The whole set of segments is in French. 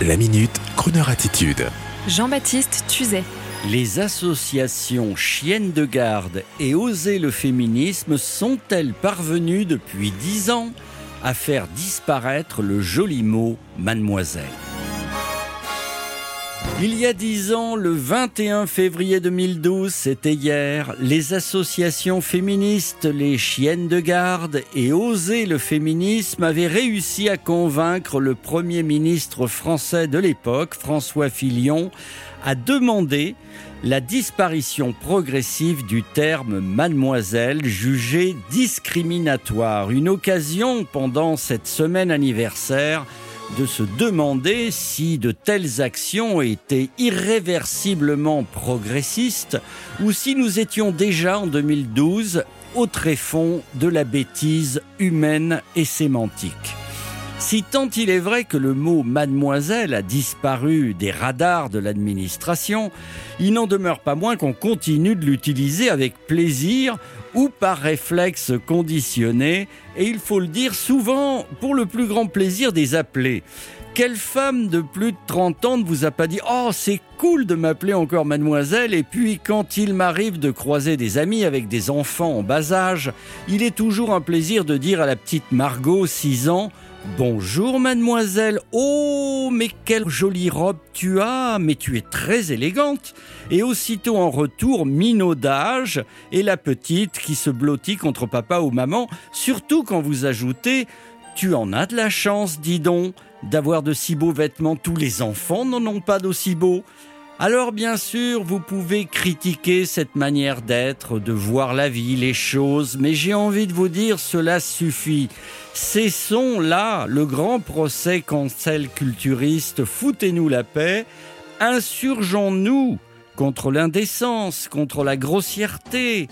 La minute, Kroneur attitude. Jean-Baptiste Tuzet. Les associations chiennes de garde et Oser le féminisme sont-elles parvenues depuis dix ans à faire disparaître le joli mot mademoiselle? Il y a dix ans, le 21 février 2012, c'était hier, les associations féministes, les chiennes de garde et Oser le féminisme avaient réussi à convaincre le Premier ministre français de l'époque, François Fillon, à demander la disparition progressive du terme mademoiselle jugé discriminatoire. Une occasion pendant cette semaine anniversaire de se demander si de telles actions étaient irréversiblement progressistes ou si nous étions déjà en 2012 au tréfonds de la bêtise humaine et sémantique. Si tant il est vrai que le mot mademoiselle a disparu des radars de l'administration, il n'en demeure pas moins qu'on continue de l'utiliser avec plaisir ou par réflexe conditionné, et il faut le dire souvent pour le plus grand plaisir des appelés. Quelle femme de plus de 30 ans ne vous a pas dit Oh, c'est cool de m'appeler encore mademoiselle Et puis, quand il m'arrive de croiser des amis avec des enfants en bas âge, il est toujours un plaisir de dire à la petite Margot, 6 ans, Bonjour mademoiselle. Oh, mais quelle jolie robe tu as, mais tu es très élégante. Et aussitôt en retour, minaudage et la petite qui se blottit contre papa ou maman, surtout quand vous ajoutez Tu en as de la chance, dis donc, d'avoir de si beaux vêtements. Tous les enfants n'en ont pas d'aussi beaux. Alors bien sûr, vous pouvez critiquer cette manière d'être, de voir la vie, les choses, mais j'ai envie de vous dire, cela suffit. Cessons là le grand procès cancel culturiste, foutez-nous la paix, insurgeons-nous contre l'indécence, contre la grossièreté,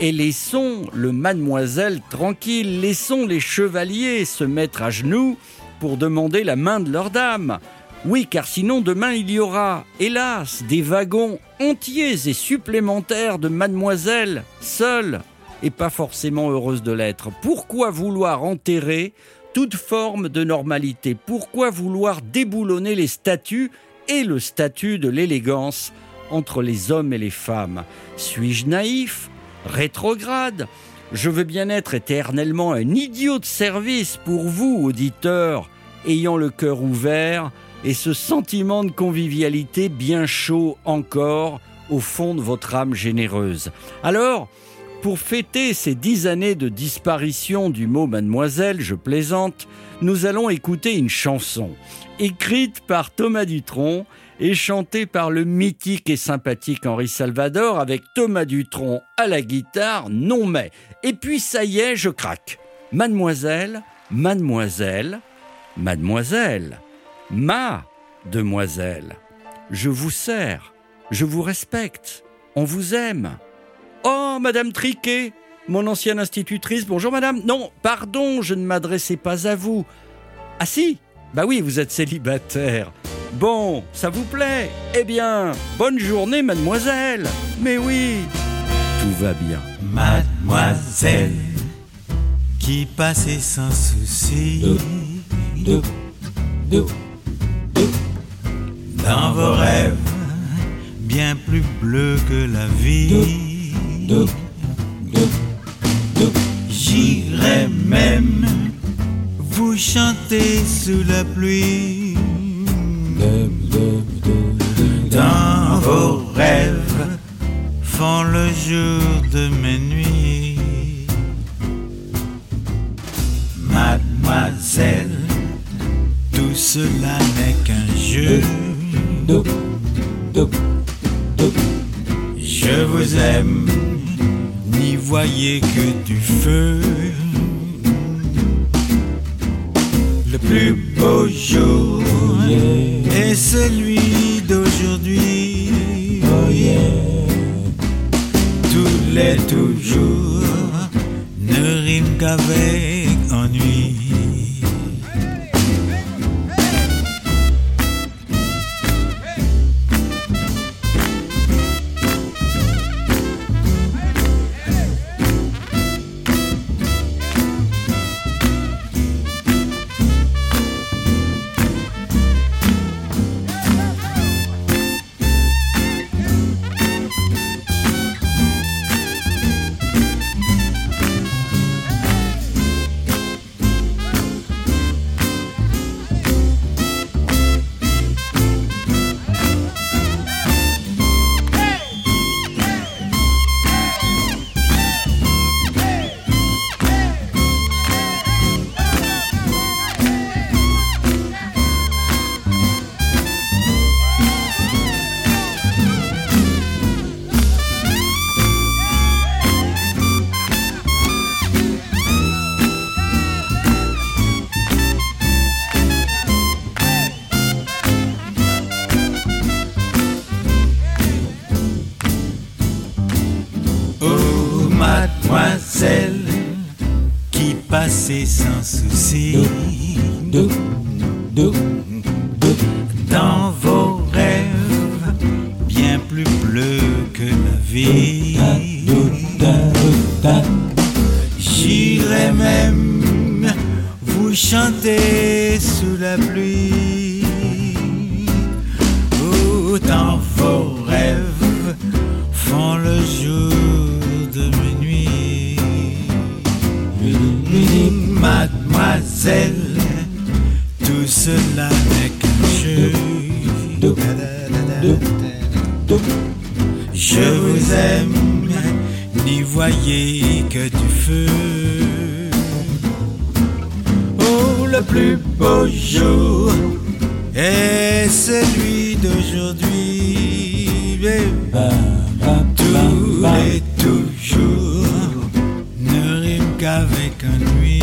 et laissons le mademoiselle tranquille, laissons les chevaliers se mettre à genoux pour demander la main de leur dame. Oui, car sinon demain il y aura, hélas, des wagons entiers et supplémentaires de mademoiselles, seules et pas forcément heureuses de l'être. Pourquoi vouloir enterrer toute forme de normalité? Pourquoi vouloir déboulonner les statuts et le statut de l'élégance? Entre les hommes et les femmes Suis-je naïf Rétrograde? Je veux bien être éternellement un idiot de service pour vous, auditeurs, ayant le cœur ouvert et ce sentiment de convivialité bien chaud encore au fond de votre âme généreuse. Alors, pour fêter ces dix années de disparition du mot mademoiselle, je plaisante, nous allons écouter une chanson, écrite par Thomas Dutronc et chantée par le mythique et sympathique Henri Salvador avec Thomas Dutronc à la guitare, non mais. Et puis ça y est, je craque. Mademoiselle, mademoiselle, mademoiselle ma demoiselle. Je vous sers, je vous respecte, on vous aime. Oh, Madame Triquet, mon ancienne institutrice, bonjour Madame. Non, pardon, je ne m'adressais pas à vous. Ah si, bah oui, vous êtes célibataire. Bon, ça vous plaît? Eh bien, bonne journée, mademoiselle. Mais oui, tout va bien. Mademoiselle, qui passait sans souci. De, de, dans vos rêves, bien plus bleus que la vie. J'irai même vous chanter sous la pluie. Cela n'est qu'un jeu. Je vous aime, n'y voyez que du feu. Le plus beau jour est celui d'aujourd'hui. Tous les toujours ne riment qu'avec ennui. Sans souci. Dans vos rêves, bien plus bleus que la vie. J'irai même vous chanter sous la pluie. Tout cela n'est qu'un jeu. Je vous aime, n'y voyez que du feu. Oh, le plus beau jour est celui d'aujourd'hui. Tous les toujours ne rime qu'avec ennui. Oh,